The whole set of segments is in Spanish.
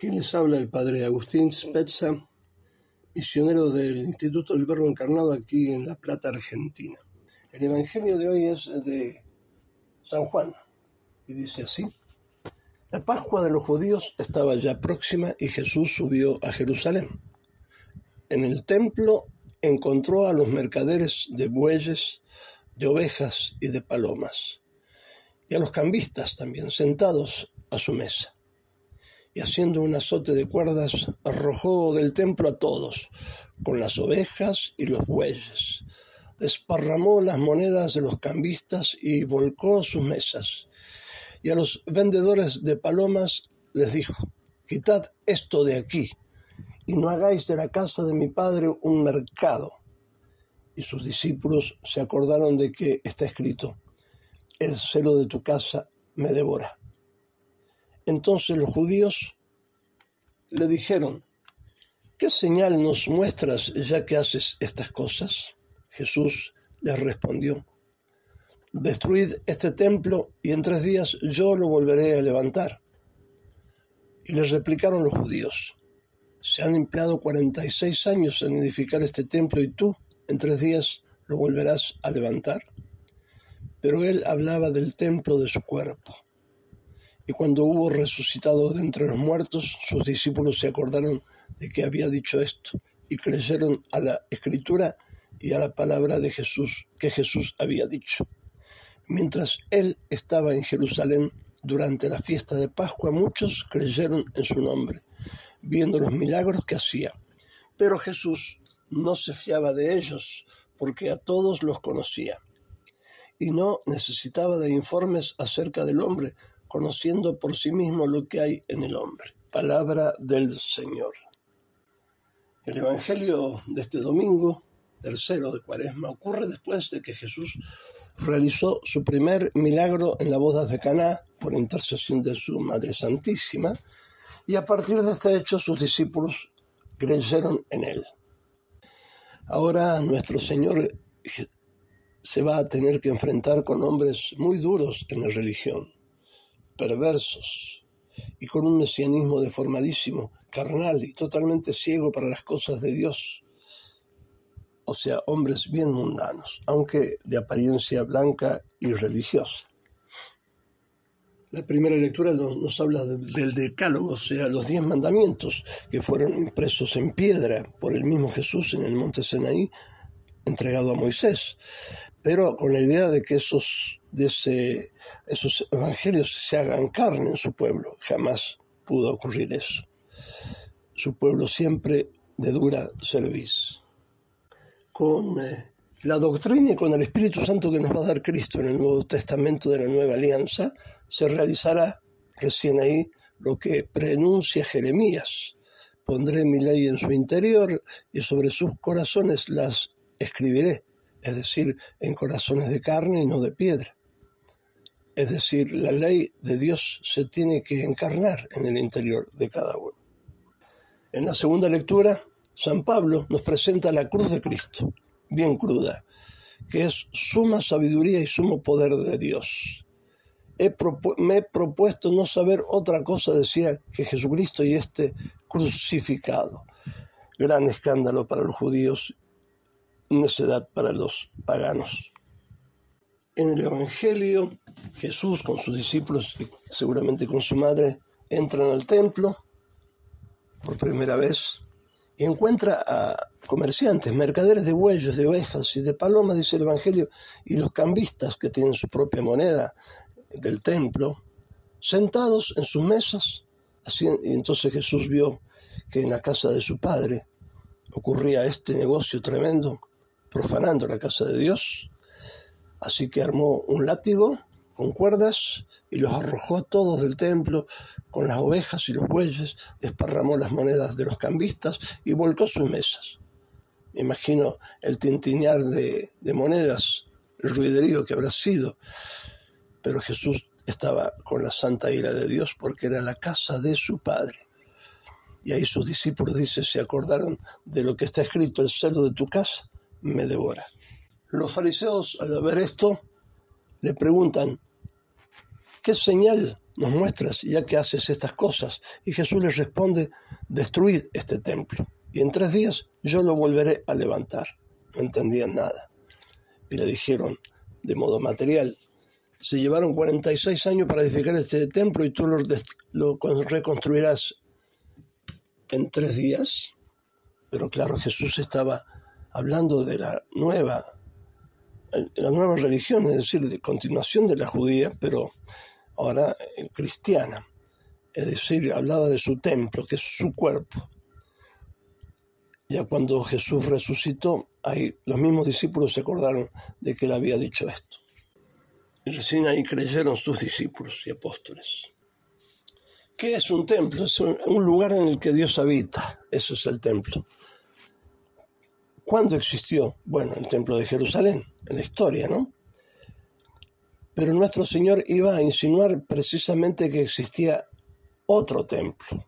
Quien les habla el padre Agustín Spezza, misionero del Instituto del Verbo Encarnado aquí en La Plata, Argentina. El Evangelio de hoy es de San Juan y dice así. La Pascua de los judíos estaba ya próxima y Jesús subió a Jerusalén. En el templo encontró a los mercaderes de bueyes, de ovejas y de palomas, y a los cambistas también sentados a su mesa y haciendo un azote de cuerdas arrojó del templo a todos, con las ovejas y los bueyes. Desparramó las monedas de los cambistas y volcó sus mesas. Y a los vendedores de palomas les dijo, quitad esto de aquí, y no hagáis de la casa de mi padre un mercado. Y sus discípulos se acordaron de que está escrito, el celo de tu casa me devora. Entonces los judíos le dijeron, ¿qué señal nos muestras ya que haces estas cosas? Jesús les respondió, destruid este templo y en tres días yo lo volveré a levantar. Y les replicaron los judíos, se han empleado cuarenta y seis años en edificar este templo y tú en tres días lo volverás a levantar. Pero él hablaba del templo de su cuerpo. Y cuando hubo resucitado de entre los muertos, sus discípulos se acordaron de que había dicho esto y creyeron a la escritura y a la palabra de Jesús que Jesús había dicho. Mientras él estaba en Jerusalén durante la fiesta de Pascua, muchos creyeron en su nombre, viendo los milagros que hacía. Pero Jesús no se fiaba de ellos, porque a todos los conocía, y no necesitaba de informes acerca del hombre, conociendo por sí mismo lo que hay en el hombre. Palabra del Señor. El Evangelio de este domingo, tercero de Cuaresma, ocurre después de que Jesús realizó su primer milagro en la boda de Caná por intercesión de su Madre Santísima, y a partir de este hecho sus discípulos creyeron en él. Ahora nuestro Señor se va a tener que enfrentar con hombres muy duros en la religión, perversos y con un mesianismo deformadísimo, carnal y totalmente ciego para las cosas de Dios. O sea, hombres bien mundanos, aunque de apariencia blanca y religiosa. La primera lectura nos, habla del decálogo, o sea, los diez mandamientos que fueron impresos en piedra por el mismo Jesús en el monte Sinaí, entregado a Moisés, pero con la idea de que esos de ese, esos evangelios se hagan carne en su pueblo. Jamás pudo ocurrir eso. Su pueblo siempre de dura servicio. Con eh, la doctrina y con el Espíritu Santo que nos va a dar Cristo en el Nuevo Testamento de la Nueva Alianza, se realizará recién ahí lo que prenuncia Jeremías. Pondré mi ley en su interior y sobre sus corazones las escribiré, es decir, en corazones de carne y no de piedra. Es decir, la ley de Dios se tiene que encarnar en el interior de cada uno. En la segunda lectura, San Pablo nos presenta la cruz de Cristo, bien cruda, que es suma sabiduría y sumo poder de Dios. me he propuesto no saber otra cosa, decía, que Jesucristo y este crucificado. Gran escándalo para los judíos, necedad para los paganos. En el Evangelio, Jesús con sus discípulos y seguramente con su madre entran al templo por primera vez y encuentra a comerciantes, mercaderes de bueyes, de ovejas y de palomas, dice el Evangelio, y los cambistas que tienen su propia moneda del templo, sentados en sus mesas. Así, y entonces Jesús vio que en la casa de su padre ocurría este negocio tremendo, profanando la casa de Dios, Así que armó un látigo con cuerdas y los arrojó a todos del templo con las ovejas y los bueyes, desparramó las monedas de los cambistas y volcó sus mesas. Me imagino el tintinear de, de monedas, el ruiderío que habrá sido, pero Jesús estaba con la santa ira de Dios porque era la casa de su Padre. Y ahí sus discípulos, dice, se acordaron de lo que está escrito, el celo de tu casa me devora. Los fariseos, al ver esto, le preguntan, ¿qué señal nos muestras ya que haces estas cosas? Y Jesús les responde, destruid este templo y en tres días yo lo volveré a levantar. No entendían nada. Y le dijeron, de modo material, se llevaron 46 años para edificar este templo y tú lo, lo reconstruirás en tres días. Pero claro, Jesús estaba hablando de la nueva, la nueva religión, es decir, de continuación de la judía, pero ahora cristiana. Es decir, hablaba de su templo, que es su cuerpo. Ya cuando Jesús resucitó, ahí los mismos discípulos se acordaron de que él había dicho esto. Y recién ahí creyeron sus discípulos y apóstoles. ¿Qué es un templo? Es un lugar en el que Dios habita. Eso es el templo. ¿Cuándo existió? Bueno, el templo de Jerusalén, en la historia, ¿no? Pero nuestro Señor iba a insinuar precisamente que existía otro templo.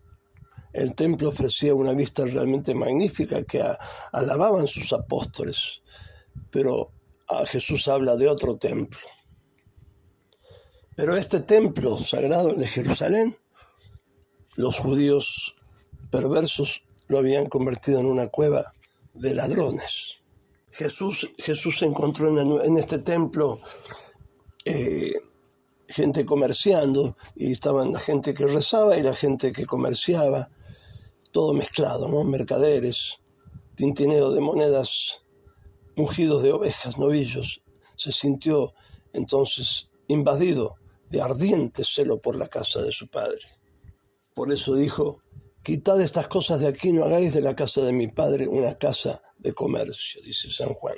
El templo ofrecía una vista realmente magnífica que alababan sus apóstoles, pero Jesús habla de otro templo. Pero este templo sagrado de Jerusalén, los judíos perversos lo habían convertido en una cueva de ladrones. Jesús, Jesús encontró en, este templo eh, gente comerciando y estaban la gente que rezaba y la gente que comerciaba, todo mezclado, ¿no? Mercaderes, tintineo de monedas, ungidos de ovejas, novillos. Se sintió entonces invadido de ardiente celo por la casa de su padre. Por eso dijo, quitad estas cosas de aquí, no hagáis de la casa de mi padre una casa de comercio, dice San Juan.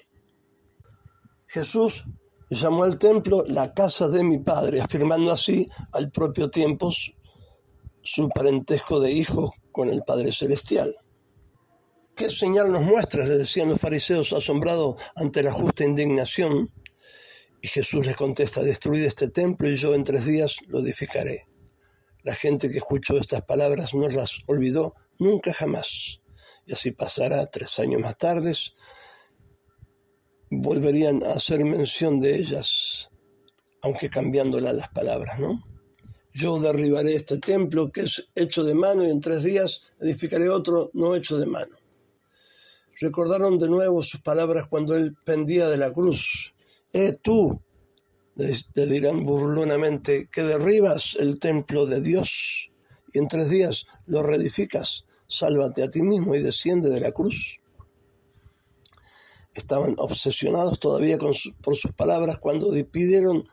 Jesús llamó al templo la casa de mi padre, afirmando así al propio tiempo su parentesco de hijo con el Padre Celestial. ¿Qué señal nos muestras? le decían los fariseos asombrados ante la justa indignación y Jesús les contesta, destruid este templo y yo en tres días lo edificaré. La gente que escuchó estas palabras no las olvidó nunca jamás. Y así pasará tres años más tarde, volverían a hacer mención de ellas, aunque cambiándola las palabras, ¿no? Yo derribaré este templo que es hecho de mano y en tres días edificaré otro no hecho de mano. Recordaron de nuevo sus palabras cuando él pendía de la cruz eh tú, te dirán burlonamente, que derribas el templo de Dios y en tres días lo reedificas, sálvate a ti mismo y desciende de la cruz. Estaban obsesionados todavía por sus palabras cuando pidieron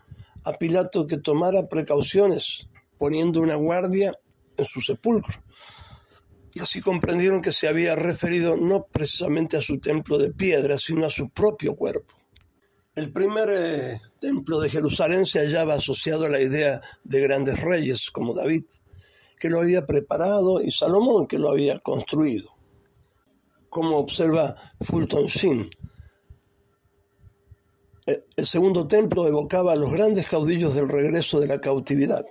a Pilato que tomara precauciones, poniendo una guardia en su sepulcro. Y así comprendieron que se había referido no precisamente a su templo de piedra, sino a su propio cuerpo. El primer eh, templo de Jerusalén se hallaba asociado a la idea de grandes reyes como David, que lo había preparado, y Salomón, que lo había construido. Como observa Fulton Sheen, eh, el segundo templo evocaba a los grandes caudillos del regreso de la cautividad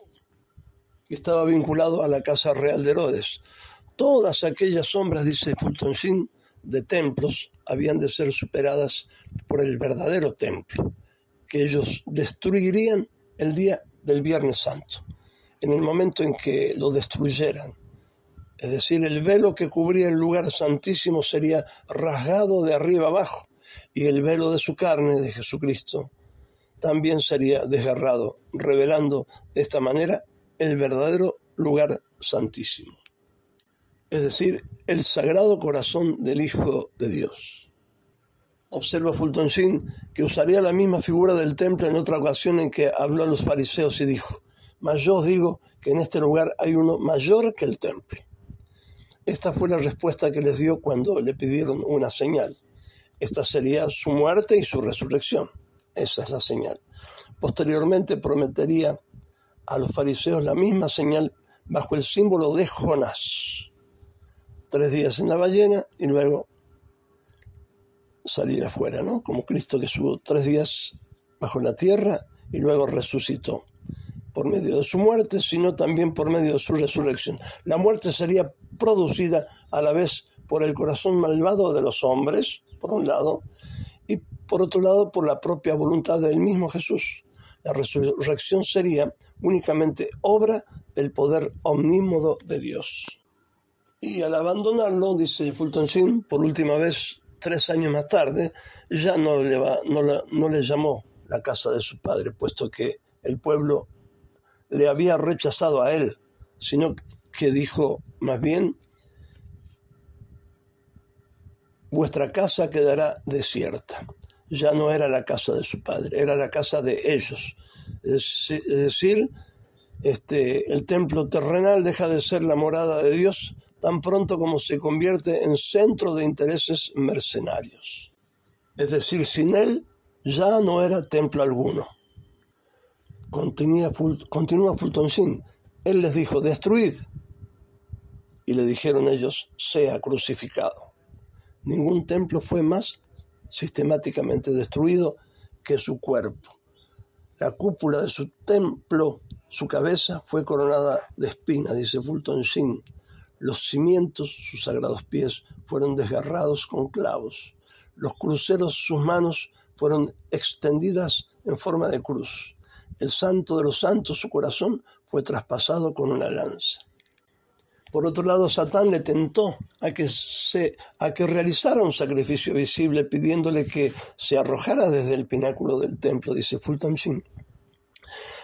y estaba vinculado a la casa real de Herodes. Todas aquellas sombras, dice Fulton Sheen, de templos habían de ser superadas por el verdadero templo, que ellos destruirían el día del Viernes Santo, en el momento en que lo destruyeran. Es decir, el velo que cubría el lugar santísimo sería rasgado de arriba abajo y el velo de su carne, de Jesucristo, también sería desgarrado, revelando de esta manera el verdadero lugar santísimo es decir, el sagrado corazón del Hijo de Dios. Observa Fulton Sheen que usaría la misma figura del templo en otra ocasión en que habló a los fariseos y dijo, mas yo os digo que en este lugar hay uno mayor que el templo. Esta fue la respuesta que les dio cuando le pidieron una señal. Esta sería su muerte y su resurrección. Esa es la señal. Posteriormente prometería a los fariseos la misma señal bajo el símbolo de Jonás tres días en la ballena y luego salir afuera, ¿no? Como Cristo que estuvo tres días bajo la tierra y luego resucitó por medio de su muerte, sino también por medio de su resurrección. La muerte sería producida a la vez por el corazón malvado de los hombres, por un lado, y por otro lado por la propia voluntad del mismo Jesús, La resurrección sería únicamente obra del poder omnímodo de Dios. Y al abandonarlo, dice Fulton Sheen, por última vez, tres años más tarde, ya no le, va, no, no le llamó la casa de su padre, puesto que el pueblo le había rechazado a él, sino que dijo más bien, vuestra casa quedará desierta. Ya no era la casa de su padre, era la casa de ellos. Es decir, este, el templo terrenal deja de ser la morada de Dios tan pronto como se convierte en centro de intereses mercenarios. Es decir, sin él ya no era templo alguno. Continúa, Fulton Sheen. Él les dijo, destruid. Y le dijeron ellos, sea crucificado. Ningún templo fue más sistemáticamente destruido que su cuerpo. La cúpula de su templo, su cabeza, fue coronada de espina, dice Fulton Sheen. Los cimientos, sus sagrados pies, fueron desgarrados con clavos. Los cruceros, sus manos, fueron extendidas en forma de cruz. El santo de los santos, su corazón, fue traspasado con una lanza. Por otro lado, Satán le tentó a que, se, a que realizara un sacrificio visible pidiéndole que se arrojara desde el pináculo del templo, dice Fulton Sheen.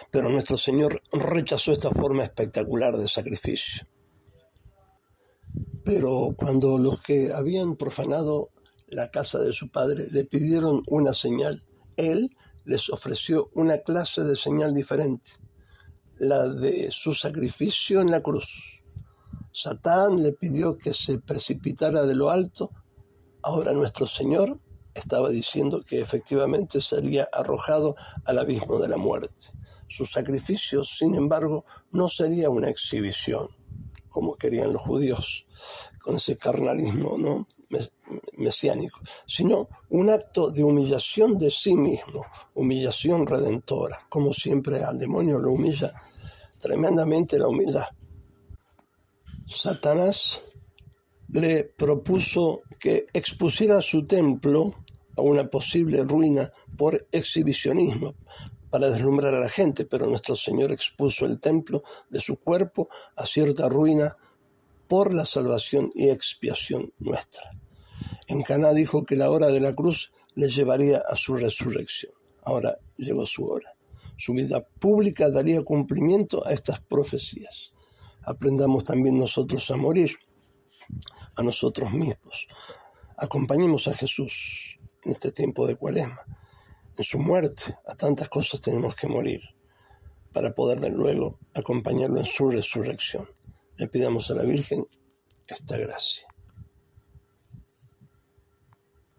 Pero nuestro Señor rechazó esta forma espectacular de sacrificio. Pero cuando los que habían profanado la casa de su padre le pidieron una señal, él les ofreció una clase de señal diferente, la de su sacrificio en la cruz. Satán le pidió que se precipitara de lo alto. Ahora nuestro Señor estaba diciendo que efectivamente sería arrojado al abismo de la muerte. Su sacrificio, sin embargo, no sería una exhibición, como querían los judíos, con ese carnalismo ¿no? mesiánico, sino un acto de humillación de sí mismo, humillación redentora, como siempre al demonio lo humilla tremendamente la humildad. Satanás le propuso que expusiera su templo a una posible ruina por exhibicionismo, para deslumbrar a la gente, pero nuestro Señor expuso el templo de su cuerpo a cierta ruina por la salvación y expiación nuestra. En Caná dijo que la hora de la cruz le llevaría a su resurrección. Ahora llegó su hora. Su vida pública daría cumplimiento a estas profecías aprendamos también nosotros a morir, a nosotros mismos. Acompañemos a Jesús en este tiempo de cuaresma. En su muerte, a tantas cosas tenemos que morir para poder de luego acompañarlo en su resurrección. Le pidamos a la Virgen esta gracia.